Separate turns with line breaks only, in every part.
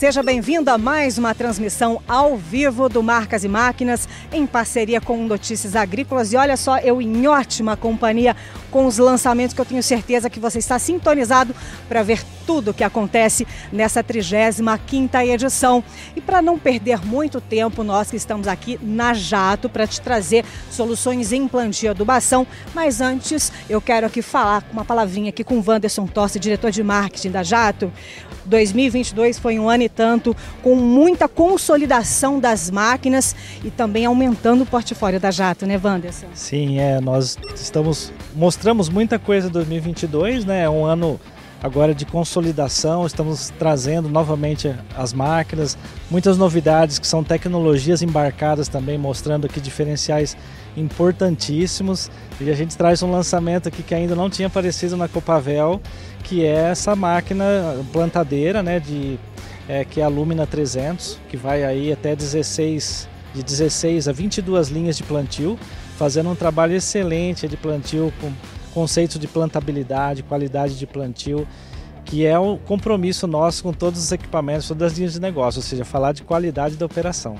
Seja bem-vindo a mais uma transmissão ao vivo do Marcas e Máquinas, em parceria com Notícias Agrícolas. E olha só, eu em ótima companhia com os lançamentos que eu tenho certeza que você está sintonizado para ver tudo o que acontece nessa 35ª edição. E para não perder muito tempo, nós que estamos aqui na Jato para te trazer soluções em plantio e adubação. Mas antes, eu quero aqui falar uma palavrinha aqui com o Wanderson Tossi, diretor de marketing da Jato. 2022 foi um ano e tanto com muita consolidação das máquinas e também aumentando o portfólio da Jato, né, Wanderson?
Sim, é, nós estamos mostramos muita coisa em 2022, né? É um ano agora de consolidação, estamos trazendo novamente as máquinas, muitas novidades que são tecnologias embarcadas também, mostrando aqui diferenciais importantíssimos. E a gente traz um lançamento aqui que ainda não tinha aparecido na Copavel, que é essa máquina plantadeira, né, de, é, que é a Lumina 300, que vai aí até 16, de 16 a 22 linhas de plantio, fazendo um trabalho excelente de plantio com conceito de plantabilidade, qualidade de plantio, que é o compromisso nosso com todos os equipamentos, todas as linhas de negócio, ou seja, falar de qualidade da operação.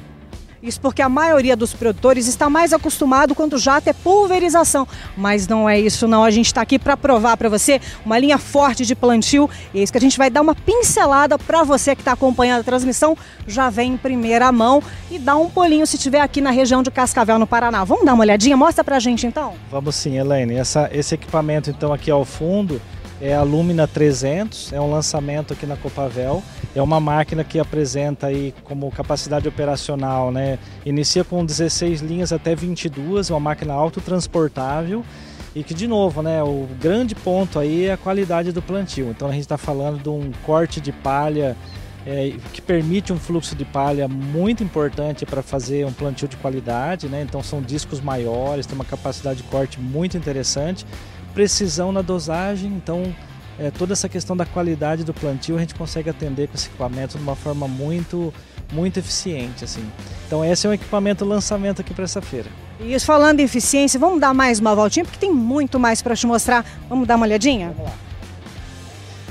Isso porque a maioria dos produtores está mais acostumado quando jato é pulverização. Mas não é isso não, a gente está aqui para provar para você uma linha forte de plantio. E é isso que a gente vai dar uma pincelada para você que está acompanhando a transmissão. Já vem em primeira mão e dá um pulinho se estiver aqui na região de Cascavel, no Paraná. Vamos dar uma olhadinha? Mostra para a gente então.
Vamos sim, Elaine. Essa, esse equipamento então aqui ao fundo é a Lumina 300, é um lançamento aqui na Copavel. É uma máquina que apresenta aí como capacidade operacional, né? Inicia com 16 linhas até 22, é uma máquina autotransportável e que de novo, né, o grande ponto aí é a qualidade do plantio. Então a gente está falando de um corte de palha é, que permite um fluxo de palha muito importante para fazer um plantio de qualidade, né? Então são discos maiores, tem uma capacidade de corte muito interessante precisão na dosagem, então é, toda essa questão da qualidade do plantio a gente consegue atender com esse equipamento de uma forma muito muito eficiente assim. Então esse é um equipamento lançamento aqui para essa feira.
E isso falando em eficiência, vamos dar mais uma voltinha porque tem muito mais para te mostrar. Vamos dar uma olhadinha?
Vamos lá.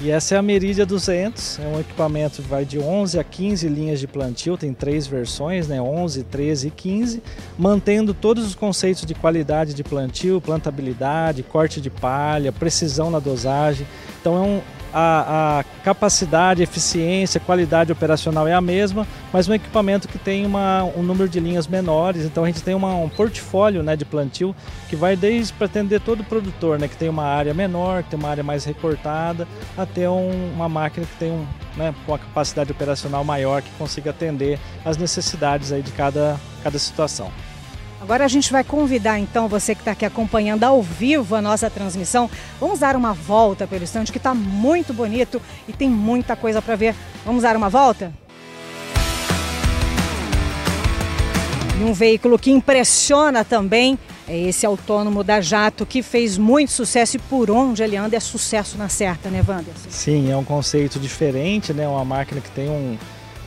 E essa é a Meridia 200, é um equipamento que vai de 11 a 15 linhas de plantio, tem três versões, né, 11, 13 e 15, mantendo todos os conceitos de qualidade de plantio, plantabilidade, corte de palha, precisão na dosagem. Então é um, a, a, capacidade, eficiência, qualidade operacional é a mesma, mas um equipamento que tem uma, um número de linhas menores. Então a gente tem uma, um portfólio né, de plantio que vai desde para atender todo produtor, né, que tem uma área menor, que tem uma área mais recortada, até um, uma máquina que tem um, né, com a capacidade operacional maior que consiga atender as necessidades aí de cada, cada situação.
Agora a gente vai convidar então você que está aqui acompanhando ao vivo a nossa transmissão. Vamos dar uma volta pelo estande que está muito bonito e tem muita coisa para ver. Vamos dar uma volta? E um veículo que impressiona também é esse autônomo da Jato, que fez muito sucesso e por onde ele anda é sucesso na certa, né, Wanderson?
Sim, é um conceito diferente, né? Uma máquina que tem um,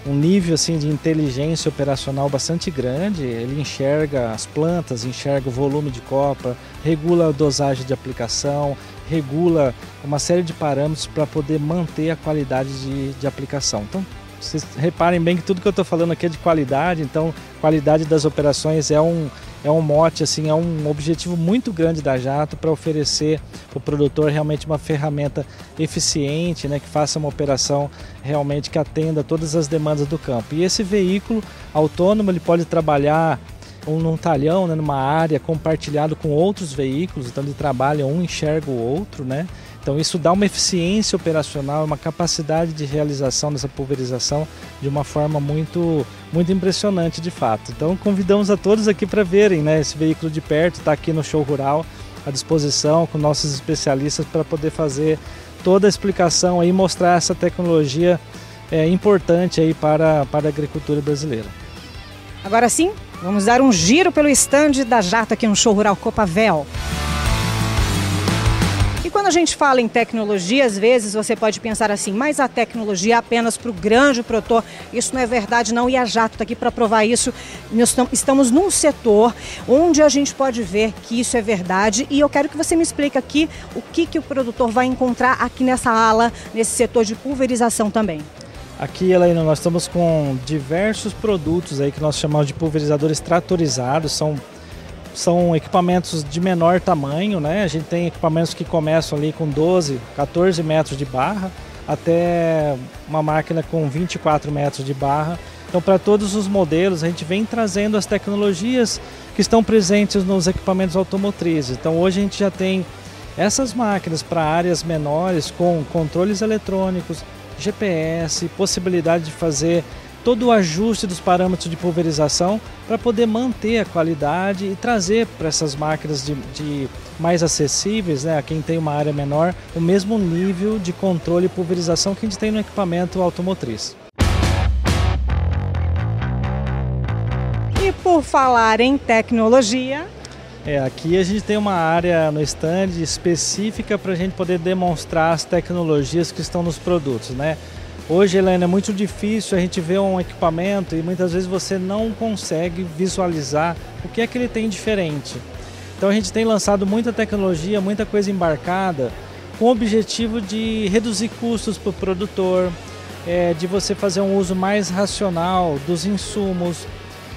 um nível assim de inteligência operacional bastante grande. Ele enxerga as plantas, enxerga o volume de copa, regula a dosagem de aplicação, regula uma série de parâmetros para poder manter a qualidade de, de aplicação. Então, vocês reparem bem que tudo que eu estou falando aqui é de qualidade, então qualidade das operações é um é um mote, assim, é um objetivo muito grande da Jato para oferecer para o produtor realmente uma ferramenta eficiente, né, que faça uma operação realmente que atenda todas as demandas do campo. E esse veículo autônomo ele pode trabalhar um num talhão, né, numa área compartilhado com outros veículos, então ele trabalha um enxerga o outro, né? Então isso dá uma eficiência operacional, uma capacidade de realização dessa pulverização de uma forma muito, muito impressionante de fato. Então convidamos a todos aqui para verem né, esse veículo de perto, está aqui no show rural à disposição com nossos especialistas para poder fazer toda a explicação aí, mostrar essa tecnologia é, importante aí para, para a agricultura brasileira.
Agora sim, vamos dar um giro pelo estande da Jato aqui no show rural Copavel quando a gente fala em tecnologia, às vezes você pode pensar assim, mas a tecnologia é apenas para o grande produtor. Isso não é verdade, não. E a Jato está aqui para provar isso. Nós estamos num setor onde a gente pode ver que isso é verdade. E eu quero que você me explique aqui o que, que o produtor vai encontrar aqui nessa ala, nesse setor de pulverização também.
Aqui, Helena, nós estamos com diversos produtos aí que nós chamamos de pulverizadores tratorizados. São, são equipamentos de menor tamanho, né? A gente tem equipamentos que começam ali com 12, 14 metros de barra, até uma máquina com 24 metros de barra. Então, para todos os modelos, a gente vem trazendo as tecnologias que estão presentes nos equipamentos automotrizes. Então, hoje a gente já tem essas máquinas para áreas menores com controles eletrônicos, GPS, possibilidade de fazer todo o ajuste dos parâmetros de pulverização para poder manter a qualidade e trazer para essas máquinas de, de, mais acessíveis, né, a quem tem uma área menor, o mesmo nível de controle e pulverização que a gente tem no equipamento automotriz.
E por falar em tecnologia,
é, aqui a gente tem uma área no stand específica para a gente poder demonstrar as tecnologias que estão nos produtos, né? Hoje, Helena, é muito difícil a gente ver um equipamento e muitas vezes você não consegue visualizar o que é que ele tem diferente. Então a gente tem lançado muita tecnologia, muita coisa embarcada, com o objetivo de reduzir custos para o produtor, é, de você fazer um uso mais racional dos insumos,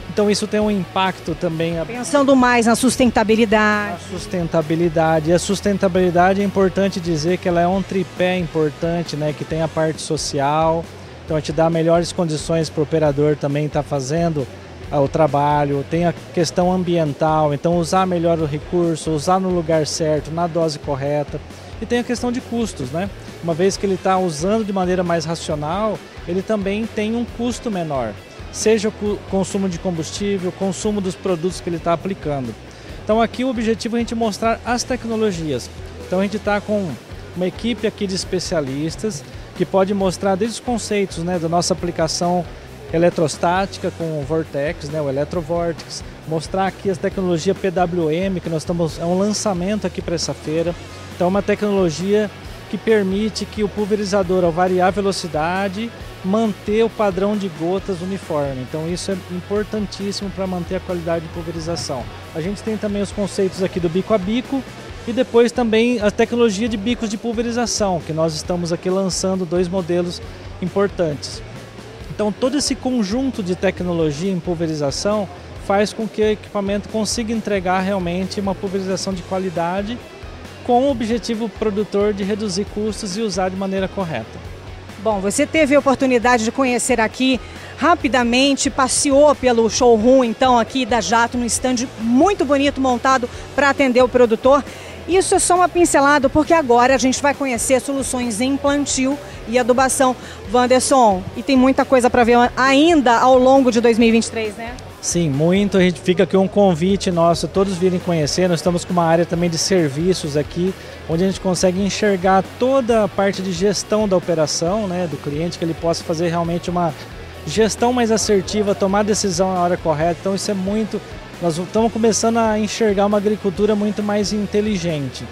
então isso tem um impacto também.
Pensando mais na sustentabilidade.
Na sustentabilidade. E a sustentabilidade é importante dizer que ela é um tripé importante, né? Que tem a parte social, então a gente dá melhores condições para o operador também estar tá fazendo ah, o trabalho, tem a questão ambiental, então usar melhor o recurso, usar no lugar certo, na dose correta. E tem a questão de custos, né? Uma vez que ele está usando de maneira mais racional, ele também tem um custo menor seja o consumo de combustível, consumo dos produtos que ele está aplicando. Então aqui o objetivo é a gente mostrar as tecnologias. Então a gente está com uma equipe aqui de especialistas que pode mostrar desde os conceitos né, da nossa aplicação eletrostática com o Vortex, né, o Electrovortex, mostrar aqui a tecnologia PWM, que nós estamos, é um lançamento aqui para essa feira. Então é uma tecnologia que permite que o pulverizador, ao variar a velocidade, manter o padrão de gotas uniforme. Então isso é importantíssimo para manter a qualidade de pulverização. A gente tem também os conceitos aqui do bico a bico e depois também a tecnologia de bicos de pulverização, que nós estamos aqui lançando dois modelos importantes. Então todo esse conjunto de tecnologia em pulverização faz com que o equipamento consiga entregar realmente uma pulverização de qualidade com o objetivo produtor de reduzir custos e usar de maneira correta.
Bom, você teve a oportunidade de conhecer aqui rapidamente, passeou pelo showroom então aqui da Jato no stand muito bonito montado para atender o produtor. Isso é só uma pincelada porque agora a gente vai conhecer soluções em plantio e adubação. Wanderson, e tem muita coisa para ver ainda ao longo de 2023, né?
Sim, muito. A gente fica aqui um convite nosso, todos virem conhecer. Nós estamos com uma área também de serviços aqui, onde a gente consegue enxergar toda a parte de gestão da operação, né, do cliente, que ele possa fazer realmente uma gestão mais assertiva, tomar decisão na hora correta. Então isso é muito. Nós estamos começando a enxergar uma agricultura muito mais inteligente.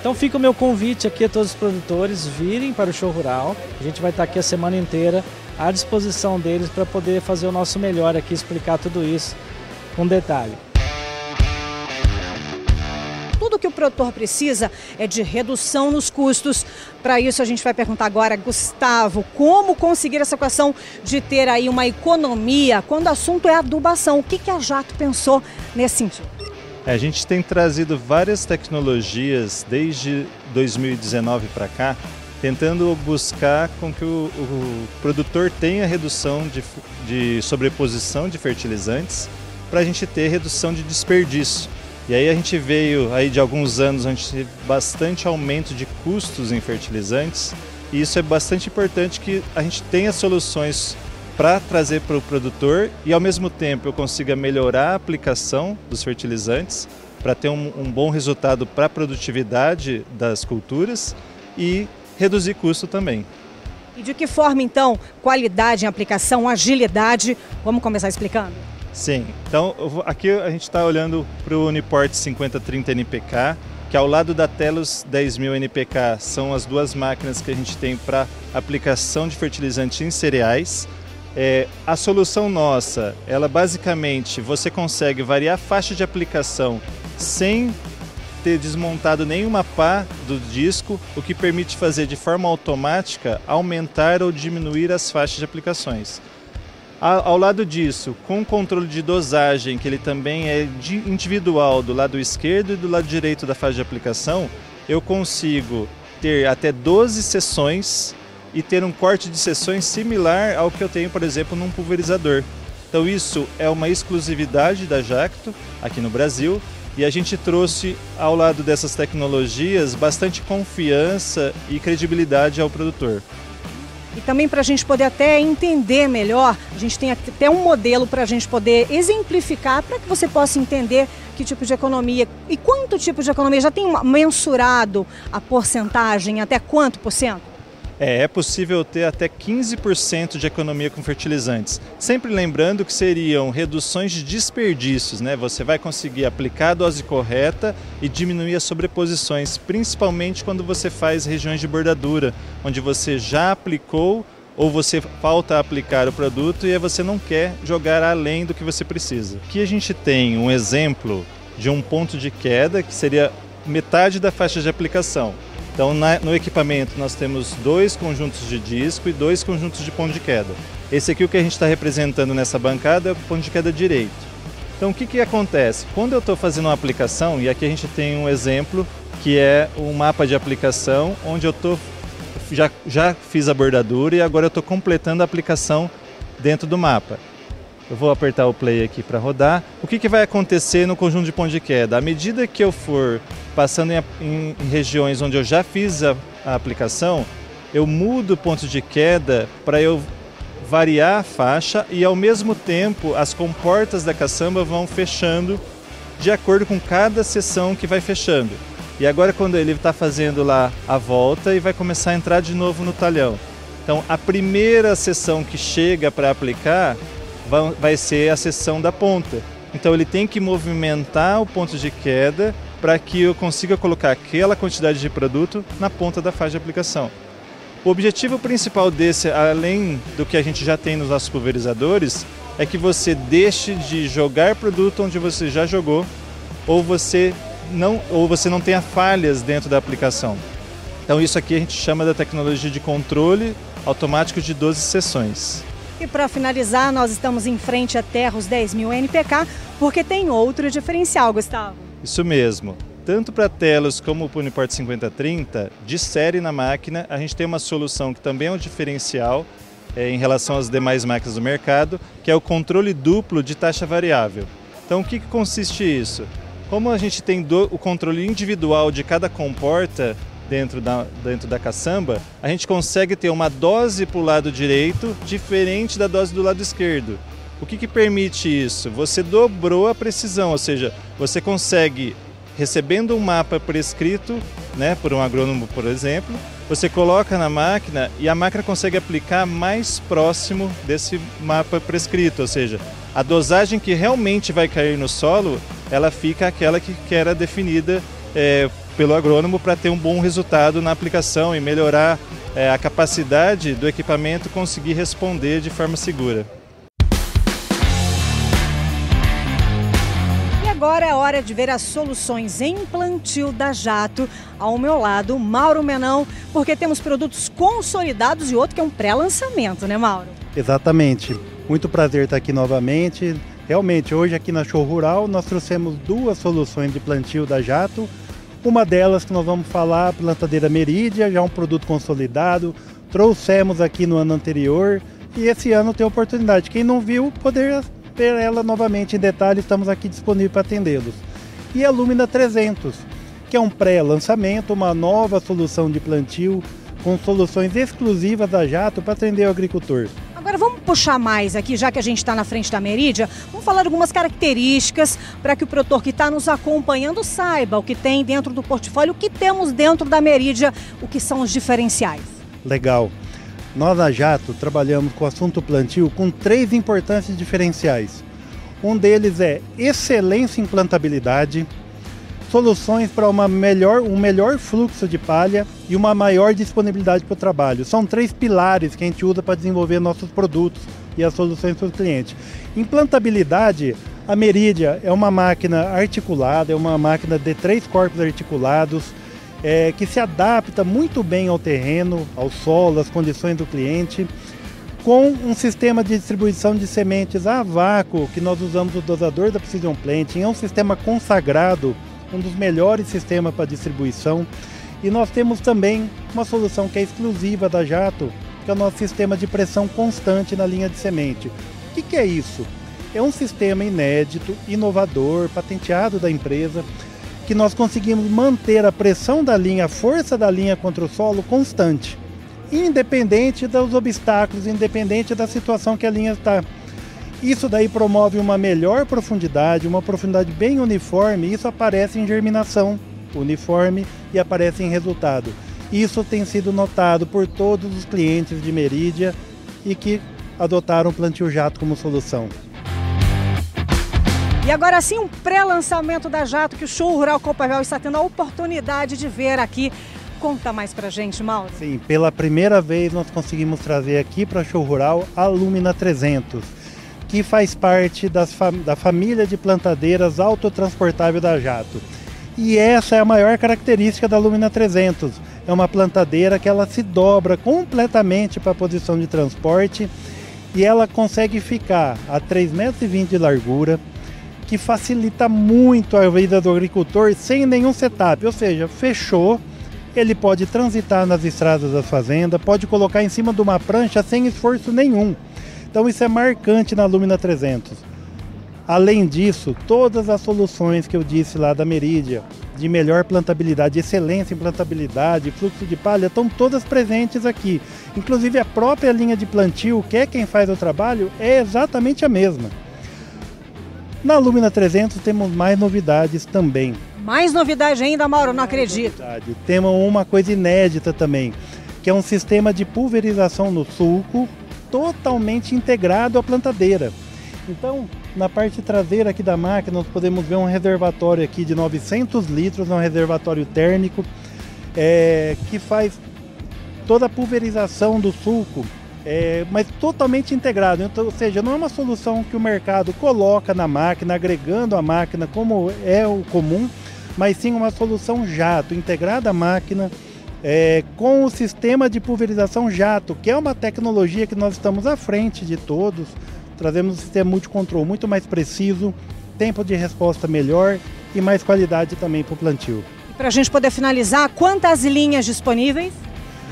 Então fica o meu convite aqui a todos os produtores virem para o show rural. A gente vai estar aqui a semana inteira à disposição deles para poder fazer o nosso melhor aqui, explicar tudo isso com detalhe.
Tudo que o produtor precisa é de redução nos custos. Para isso, a gente vai perguntar agora, Gustavo, como conseguir essa equação de ter aí uma economia quando o assunto é adubação? O que, que a Jato pensou nesse sentido?
É, a gente tem trazido várias tecnologias desde 2019 para cá tentando buscar com que o, o produtor tenha redução de, de sobreposição de fertilizantes para a gente ter redução de desperdício. E aí a gente veio aí de alguns anos onde teve bastante aumento de custos em fertilizantes e isso é bastante importante que a gente tenha soluções para trazer para o produtor e ao mesmo tempo eu consiga melhorar a aplicação dos fertilizantes para ter um, um bom resultado para a produtividade das culturas e reduzir custo também.
E de que forma, então, qualidade em aplicação, agilidade? Vamos começar explicando?
Sim, então aqui a gente está olhando para o Uniport 5030 NPK, que ao lado da Telos 10000 NPK são as duas máquinas que a gente tem para aplicação de fertilizante em cereais. É, a solução nossa, ela basicamente você consegue variar a faixa de aplicação sem ter desmontado nenhuma pá do disco, o que permite fazer de forma automática aumentar ou diminuir as faixas de aplicações. Ao lado disso, com o controle de dosagem, que ele também é individual do lado esquerdo e do lado direito da faixa de aplicação, eu consigo ter até 12 sessões e ter um corte de sessões similar ao que eu tenho, por exemplo, num pulverizador. Então isso é uma exclusividade da Jacto aqui no Brasil e a gente trouxe ao lado dessas tecnologias bastante confiança e credibilidade ao produtor.
E também para a gente poder até entender melhor, a gente tem até um modelo para a gente poder exemplificar, para que você possa entender que tipo de economia e quanto tipo de economia. Já tem mensurado a porcentagem, até quanto por cento?
É, é possível ter até 15% de economia com fertilizantes. Sempre lembrando que seriam reduções de desperdícios, né? Você vai conseguir aplicar a dose correta e diminuir as sobreposições, principalmente quando você faz regiões de bordadura, onde você já aplicou ou você falta aplicar o produto e você não quer jogar além do que você precisa. Aqui a gente tem um exemplo de um ponto de queda que seria metade da faixa de aplicação. Então, na, no equipamento, nós temos dois conjuntos de disco e dois conjuntos de ponto de queda. Esse aqui, o que a gente está representando nessa bancada, é o ponto de queda direito. Então, o que, que acontece? Quando eu estou fazendo uma aplicação, e aqui a gente tem um exemplo que é um mapa de aplicação, onde eu tô, já, já fiz a bordadura e agora eu estou completando a aplicação dentro do mapa. Eu vou apertar o play aqui para rodar. O que, que vai acontecer no conjunto de ponto de queda? À medida que eu for passando em, em, em regiões onde eu já fiz a, a aplicação, eu mudo o ponto de queda para eu variar a faixa e ao mesmo tempo as comportas da caçamba vão fechando de acordo com cada seção que vai fechando. E agora quando ele está fazendo lá a volta e vai começar a entrar de novo no talhão. Então a primeira seção que chega para aplicar vai ser a seção da ponta. Então ele tem que movimentar o ponto de queda para que eu consiga colocar aquela quantidade de produto na ponta da faixa de aplicação. O objetivo principal desse, além do que a gente já tem nos nossos pulverizadores, é que você deixe de jogar produto onde você já jogou ou você não, ou você não tenha falhas dentro da aplicação. Então isso aqui a gente chama da tecnologia de controle automático de 12 sessões.
E para finalizar, nós estamos em frente a Terros 10.000 NPK, porque tem outro diferencial, Gustavo.
Isso mesmo. Tanto para telos como o Puniport 5030, de série na máquina, a gente tem uma solução que também é um diferencial é, em relação às demais máquinas do mercado, que é o controle duplo de taxa variável. Então, o que, que consiste isso? Como a gente tem do, o controle individual de cada comporta, dentro da, dentro da caçamba, a gente consegue ter uma dose para o lado direito diferente da dose do lado esquerdo. O que, que permite isso? Você dobrou a precisão, ou seja, você consegue, recebendo um mapa prescrito, né, por um agrônomo, por exemplo, você coloca na máquina e a máquina consegue aplicar mais próximo desse mapa prescrito, ou seja, a dosagem que realmente vai cair no solo, ela fica aquela que, era definida é, pelo agrônomo para ter um bom resultado na aplicação e melhorar é, a capacidade do equipamento conseguir responder de forma segura.
Hora de ver as soluções em plantio da Jato. Ao meu lado, Mauro Menão, porque temos produtos consolidados e outro que é um pré-lançamento, né, Mauro?
Exatamente. Muito prazer estar aqui novamente. Realmente, hoje aqui na Show Rural, nós trouxemos duas soluções de plantio da Jato uma delas que nós vamos falar, a plantadeira Meridia, já um produto consolidado. Trouxemos aqui no ano anterior e esse ano tem oportunidade. Quem não viu, poder ver ela novamente em detalhe, estamos aqui disponíveis para atendê-los. E a Lumina 300, que é um pré-lançamento, uma nova solução de plantio com soluções exclusivas da Jato para atender o agricultor.
Agora vamos puxar mais aqui, já que a gente está na frente da Merídia, vamos falar algumas características para que o produtor que está nos acompanhando saiba o que tem dentro do portfólio, o que temos dentro da Merídia, o que são os diferenciais.
Legal. Nós na Jato trabalhamos com o assunto plantio com três importantes diferenciais. Um deles é excelência em plantabilidade, soluções para uma melhor, um melhor fluxo de palha e uma maior disponibilidade para o trabalho. São três pilares que a gente usa para desenvolver nossos produtos e as soluções para os clientes. Implantabilidade, A Meridia é uma máquina articulada, é uma máquina de três corpos articulados, é, que se adapta muito bem ao terreno, ao solo, às condições do cliente, com um sistema de distribuição de sementes a vácuo, que nós usamos o dosador da Precision Planting, é um sistema consagrado, um dos melhores sistemas para distribuição. E nós temos também uma solução que é exclusiva da Jato, que é o nosso sistema de pressão constante na linha de semente. O que, que é isso? É um sistema inédito, inovador, patenteado da empresa, que nós conseguimos manter a pressão da linha, a força da linha contra o solo constante, independente dos obstáculos, independente da situação que a linha está. Isso daí promove uma melhor profundidade, uma profundidade bem uniforme, isso aparece em germinação uniforme e aparece em resultado. Isso tem sido notado por todos os clientes de Merídia e que adotaram o plantio jato como solução.
E agora sim, um pré-lançamento da Jato que o Show Rural Copavel está tendo a oportunidade de ver aqui. Conta mais pra gente, Mauro.
Sim, pela primeira vez nós conseguimos trazer aqui para Show Rural a Lumina 300, que faz parte das fam da família de plantadeiras autotransportável da Jato. E essa é a maior característica da Lumina 300. É uma plantadeira que ela se dobra completamente para a posição de transporte e ela consegue ficar a 3,20 metros de largura, que facilita muito a vida do agricultor sem nenhum setup, ou seja, fechou, ele pode transitar nas estradas da fazenda, pode colocar em cima de uma prancha sem esforço nenhum. Então isso é marcante na Lumina 300. Além disso, todas as soluções que eu disse lá da Meridia, de melhor plantabilidade, excelência em plantabilidade, fluxo de palha, estão todas presentes aqui. Inclusive a própria linha de plantio, que é quem faz o trabalho, é exatamente a mesma. Na Lumina 300 temos mais novidades também.
Mais novidade ainda, Mauro, não acredito.
Novidade. Temos uma coisa inédita também, que é um sistema de pulverização no sulco totalmente integrado à plantadeira. Então, na parte traseira aqui da máquina, nós podemos ver um reservatório aqui de 900 litros, um reservatório térmico, é, que faz toda a pulverização do sulco é, mas totalmente integrado. Então, ou seja, não é uma solução que o mercado coloca na máquina, agregando a máquina como é o comum, mas sim uma solução jato, integrada à máquina, é, com o sistema de pulverização jato, que é uma tecnologia que nós estamos à frente de todos. Trazemos um sistema multicontrol muito mais preciso, tempo de resposta melhor e mais qualidade também para o plantio.
Para a gente poder finalizar, quantas linhas disponíveis?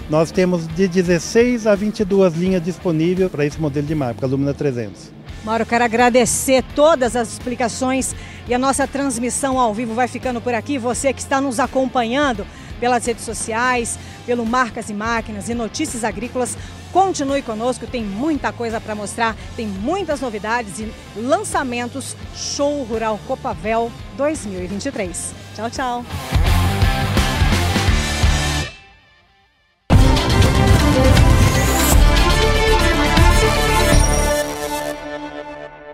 Nós temos de 16 a 22 linhas disponíveis para esse modelo de máquina, a Lumina 300.
Mauro, quero agradecer todas as explicações e a nossa transmissão ao vivo vai ficando por aqui. Você que está nos acompanhando pelas redes sociais, pelo Marcas e Máquinas e Notícias Agrícolas, continue conosco, tem muita coisa para mostrar, tem muitas novidades e lançamentos Show Rural Copavel 2023. Tchau, tchau.